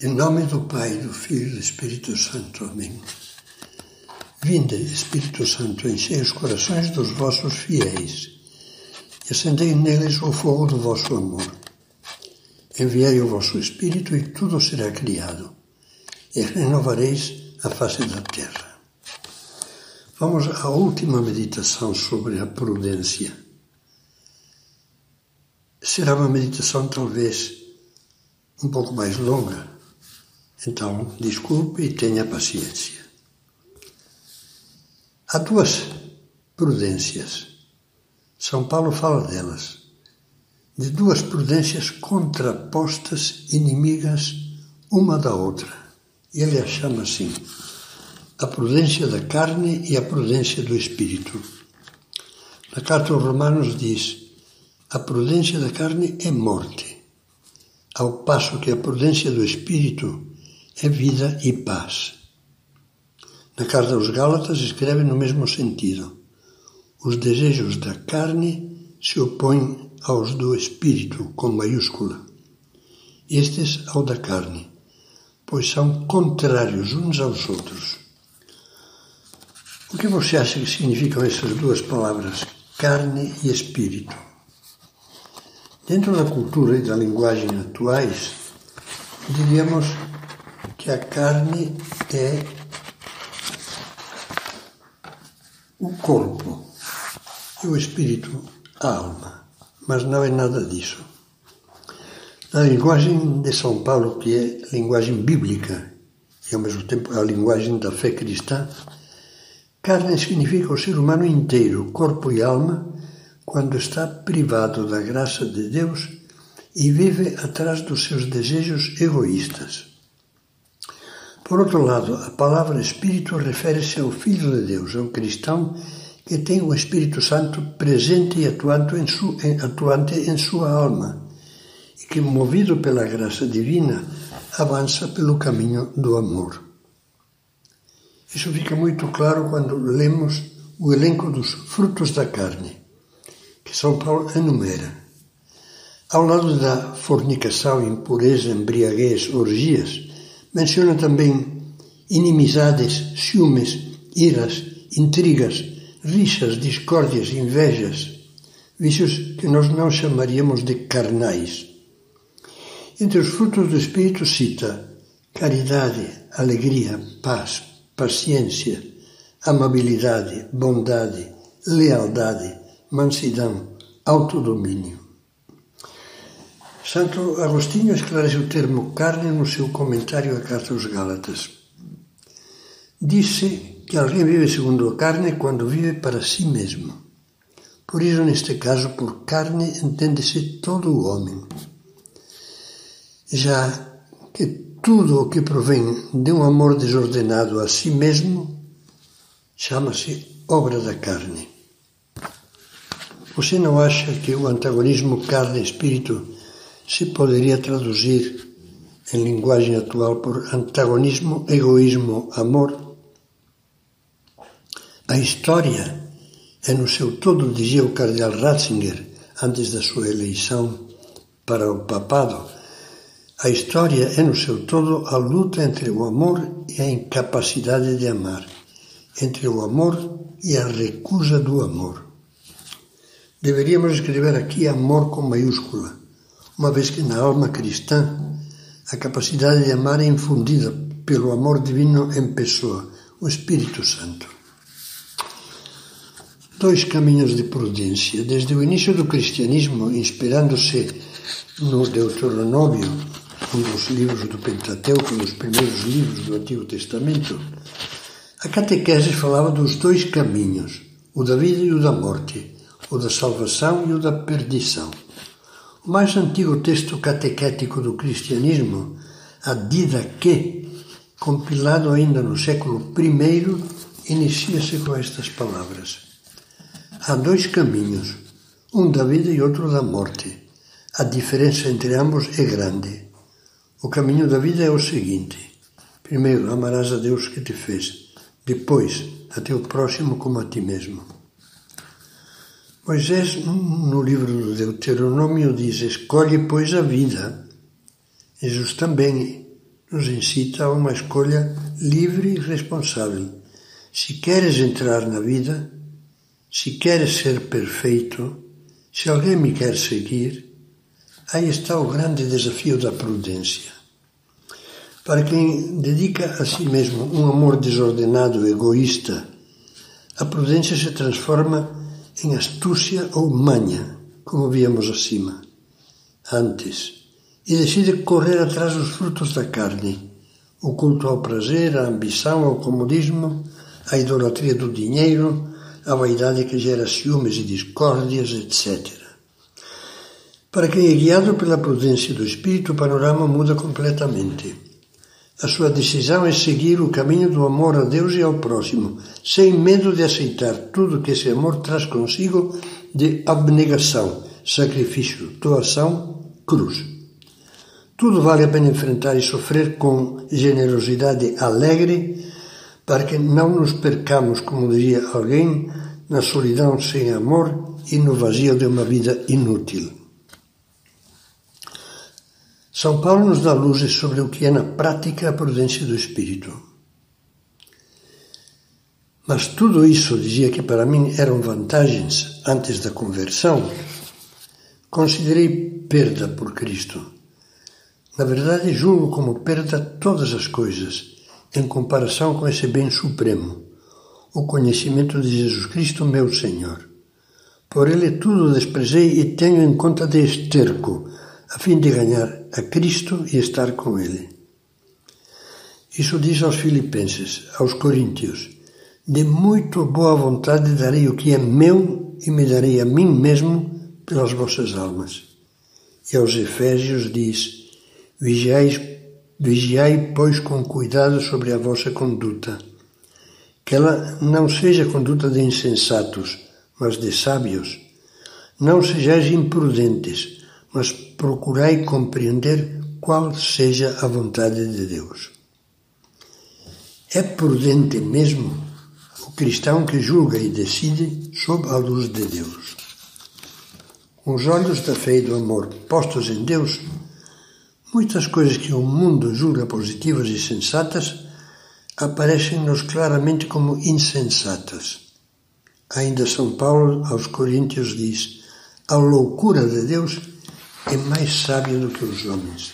Em nome do Pai, do Filho e do Espírito Santo. Amém. Vinde, Espírito Santo, enchei os corações dos vossos fiéis e acendei neles o fogo do vosso amor. Enviai o vosso Espírito e tudo será criado, e renovareis a face da terra. Vamos à última meditação sobre a prudência. Será uma meditação talvez um pouco mais longa, então, desculpe e tenha paciência. Há duas prudências. São Paulo fala delas. De duas prudências contrapostas, inimigas uma da outra. Ele a chama assim: a prudência da carne e a prudência do espírito. Na carta aos Romanos diz: a prudência da carne é morte, ao passo que a prudência do espírito é vida e paz. Na carta aos Gálatas escreve no mesmo sentido. Os desejos da carne se opõem aos do espírito, com maiúscula. Estes ao da carne, pois são contrários uns aos outros. O que você acha que significam essas duas palavras, carne e espírito? Dentro da cultura e da linguagem atuais, diríamos que a carne é o corpo e o espírito a alma, mas não é nada disso. Na linguagem de São Paulo, que é linguagem bíblica e ao mesmo tempo a linguagem da fé cristã, carne significa o ser humano inteiro, corpo e alma, quando está privado da graça de Deus e vive atrás dos seus desejos egoístas. Por outro lado, a palavra Espírito refere-se ao Filho de Deus, ao cristão que tem o Espírito Santo presente e atuante em, su, atuante em sua alma e que, movido pela graça divina, avança pelo caminho do amor. Isso fica muito claro quando lemos o elenco dos frutos da carne, que São Paulo enumera. Ao lado da fornicação, impureza, embriaguez, orgias, Menciona também inimizades, ciúmes, iras, intrigas, rixas, discórdias, invejas, vícios que nós não chamaríamos de carnais. Entre os frutos do Espírito cita caridade, alegria, paz, paciência, amabilidade, bondade, lealdade, mansidão, autodomínio. Santo Agostinho esclarece o termo carne no seu comentário à Carta aos Gálatas. Disse que alguém vive segundo a carne quando vive para si mesmo. Por isso, neste caso, por carne entende-se todo o homem. Já que tudo o que provém de um amor desordenado a si mesmo chama-se obra da carne. Você não acha que o antagonismo carne-espírito se poderia traduzir em linguagem atual por antagonismo, egoísmo, amor. A história é no seu todo, dizia o cardeal Ratzinger antes da sua eleição para o papado, a história é no seu todo a luta entre o amor e a incapacidade de amar, entre o amor e a recusa do amor. Deveríamos escrever aqui amor com maiúscula uma vez que na alma cristã a capacidade de amar é infundida pelo amor divino em pessoa, o Espírito Santo. Dois caminhos de prudência. Desde o início do cristianismo, inspirando-se no Deuteronômio, um dos livros do Pentateuco, um dos primeiros livros do Antigo Testamento, a catequese falava dos dois caminhos, o da vida e o da morte, o da salvação e o da perdição. O mais antigo texto catequético do cristianismo, a Didaquê, compilado ainda no século I, inicia-se com estas palavras: Há dois caminhos, um da vida e outro da morte. A diferença entre ambos é grande. O caminho da vida é o seguinte: primeiro, amarás a Deus que te fez, depois, a teu próximo como a ti mesmo. Moisés, no livro do Deuteronômio, diz: Escolhe, pois, a vida. Jesus também nos incita a uma escolha livre e responsável. Se queres entrar na vida, se queres ser perfeito, se alguém me quer seguir, aí está o grande desafio da prudência. Para quem dedica a si mesmo um amor desordenado, egoísta, a prudência se transforma em astúcia ou manha, como víamos acima, antes, e decide correr atrás dos frutos da carne, o culto ao prazer, à ambição, ao comodismo, à idolatria do dinheiro, à vaidade que gera ciúmes e discórdias, etc. Para quem é guiado pela prudência do Espírito, o panorama muda completamente. A sua decisão é seguir o caminho do amor a Deus e ao próximo, sem medo de aceitar tudo que esse amor traz consigo de abnegação, sacrifício, doação, cruz. Tudo vale a pena enfrentar e sofrer com generosidade alegre, para que não nos percamos, como diria alguém, na solidão sem amor e no vazio de uma vida inútil. São Paulo nos dá luzes sobre o que é na prática a prudência do espírito. Mas tudo isso, dizia que para mim eram vantagens antes da conversão, considerei perda por Cristo. Na verdade, julgo como perda todas as coisas, em comparação com esse bem supremo, o conhecimento de Jesus Cristo, meu Senhor. Por ele tudo desprezei e tenho em conta de esterco, a fim de ganhar a Cristo e estar com Ele. Isso diz aos Filipenses, aos Coríntios: De muito boa vontade darei o que é meu e me darei a mim mesmo pelas vossas almas. E aos Efésios diz: Vigiai, vigiai, pois, com cuidado sobre a vossa conduta, que ela não seja conduta de insensatos, mas de sábios. Não sejais imprudentes, mas procurai compreender qual seja a vontade de Deus. É prudente mesmo o cristão que julga e decide sob a luz de Deus. Com os olhos da fé e do amor postos em Deus, muitas coisas que o mundo julga positivas e sensatas aparecem-nos claramente como insensatas. Ainda São Paulo aos Coríntios diz: a loucura de Deus é mais sábio do que os homens.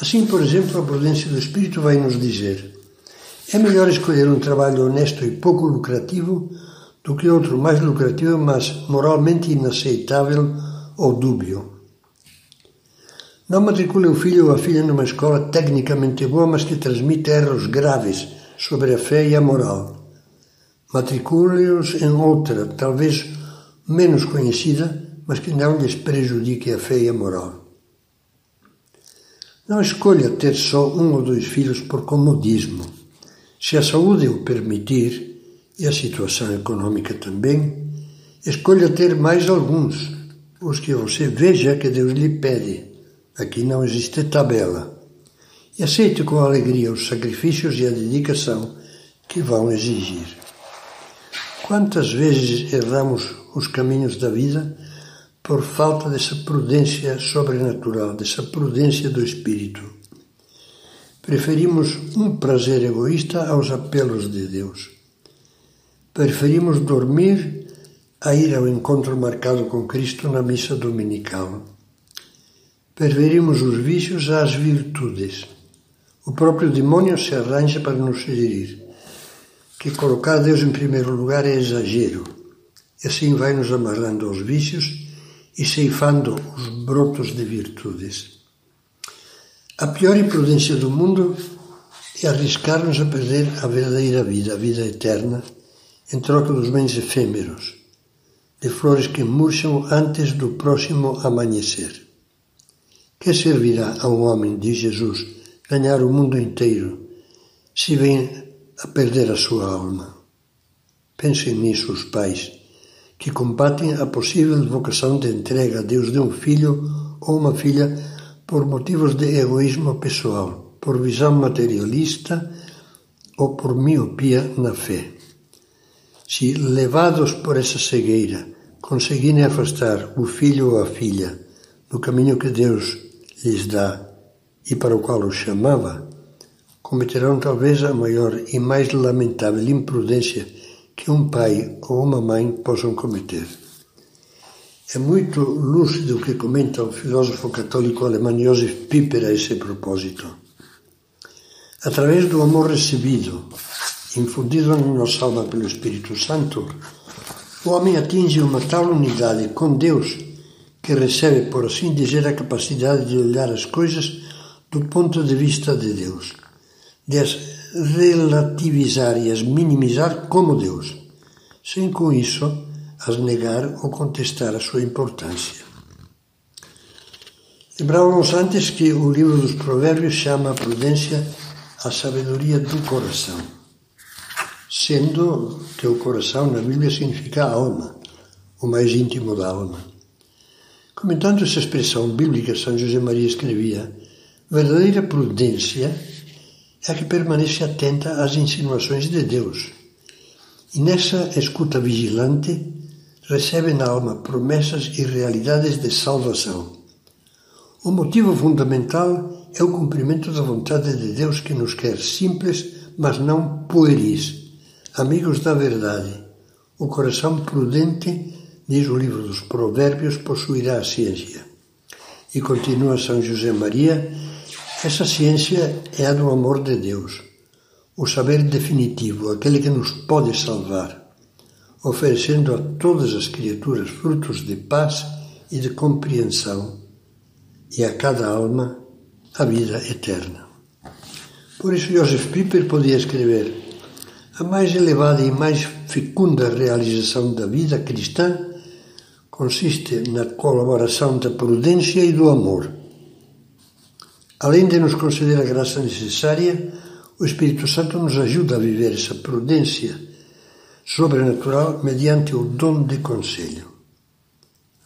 Assim, por exemplo, a prudência do Espírito vai nos dizer: é melhor escolher um trabalho honesto e pouco lucrativo do que outro mais lucrativo, mas moralmente inaceitável ou dúbio. Não matricule o filho ou a filha numa escola tecnicamente boa, mas que transmite erros graves sobre a fé e a moral. Matricule-os em outra, talvez menos conhecida, mas que não lhes prejudique a fé e a moral. Não escolha ter só um ou dois filhos por comodismo. Se a saúde o permitir, e a situação econômica também, escolha ter mais alguns, os que você veja que Deus lhe pede. Aqui não existe tabela. E aceite com alegria os sacrifícios e a dedicação que vão exigir. Quantas vezes erramos os caminhos da vida por falta dessa prudência sobrenatural, dessa prudência do espírito. Preferimos um prazer egoísta aos apelos de Deus. Preferimos dormir a ir ao encontro marcado com Cristo na missa dominical. Preferimos os vícios às virtudes. O próprio demônio se arranja para nos sugerir que colocar Deus em primeiro lugar é exagero. E assim vai nos amarrando aos vícios e ceifando os brotos de virtudes. A pior imprudência do mundo é arriscar-nos a perder a verdadeira vida, a vida eterna, em troca dos bens efêmeros, de flores que murcham antes do próximo amanhecer. Que servirá a um homem, diz Jesus, ganhar o mundo inteiro, se vem a perder a sua alma? Pensem nisso os pais que combatem a possível vocação de entrega a Deus de um filho ou uma filha por motivos de egoísmo pessoal, por visão materialista ou por miopia na fé. Se, levados por essa cegueira, conseguirem afastar o filho ou a filha do caminho que Deus lhes dá e para o qual os chamava, cometerão talvez a maior e mais lamentável imprudência que um pai ou uma mãe possam cometer. É muito lúcido o que comenta o filósofo católico alemão Josef Piper a esse propósito. Através do amor recebido, infundido na nossa alma pelo Espírito Santo, o homem atinge uma tal unidade com Deus que recebe, por assim dizer, a capacidade de olhar as coisas do ponto de vista de Deus, de relativizar e as minimizar como Deus, sem com isso as negar ou contestar a sua importância. Lembrávamos antes que o livro dos Provérbios chama a prudência a sabedoria do coração, sendo que o coração na Bíblia significa alma, o mais íntimo da alma. Comentando essa expressão bíblica, São José Maria escrevia: verdadeira prudência é que permanece atenta às insinuações de Deus. E nessa escuta vigilante recebe na alma promessas e realidades de salvação. O motivo fundamental é o cumprimento da vontade de Deus que nos quer simples, mas não pueris, amigos da verdade. O coração prudente, diz o livro dos Provérbios, possuirá a ciência. E continua São José Maria, essa ciência é a do amor de Deus, o saber definitivo, aquele que nos pode salvar, oferecendo a todas as criaturas frutos de paz e de compreensão e a cada alma a vida eterna. Por isso, Joseph Piper podia escrever: a mais elevada e mais fecunda realização da vida cristã consiste na colaboração da prudência e do amor. Além de nos conceder a graça necessária, o Espírito Santo nos ajuda a viver essa prudência sobrenatural mediante o dom de conselho.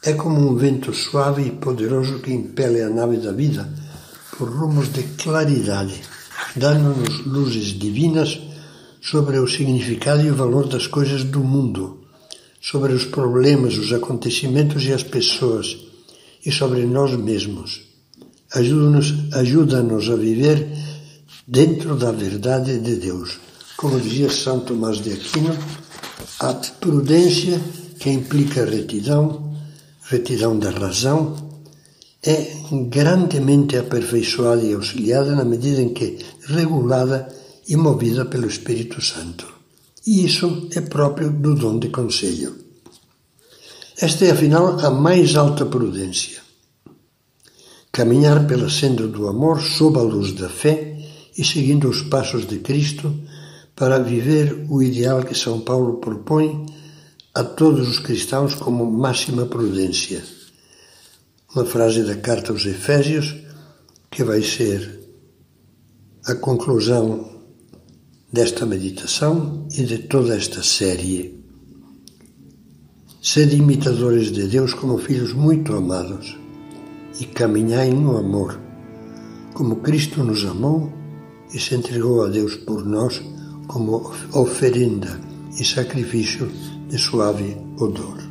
É como um vento suave e poderoso que impele a nave da vida por rumos de claridade, dando-nos luzes divinas sobre o significado e o valor das coisas do mundo, sobre os problemas, os acontecimentos e as pessoas, e sobre nós mesmos. Ajuda-nos ajuda a viver dentro da verdade de Deus. Como dizia São Tomás de Aquino, a prudência que implica retidão retidão da razão, é grandemente aperfeiçoada e auxiliada na medida em que regulada e movida pelo Espírito Santo. E isso é próprio do dom de conselho. Esta é, afinal, a mais alta prudência. Caminhar pela senda do amor sob a luz da fé e seguindo os passos de Cristo para viver o ideal que São Paulo propõe a todos os cristãos como máxima prudência. Uma frase da carta aos Efésios que vai ser a conclusão desta meditação e de toda esta série. Sede imitadores de Deus como filhos muito amados e caminhai no amor, como Cristo nos amou e se entregou a Deus por nós como oferenda e sacrifício de suave odor.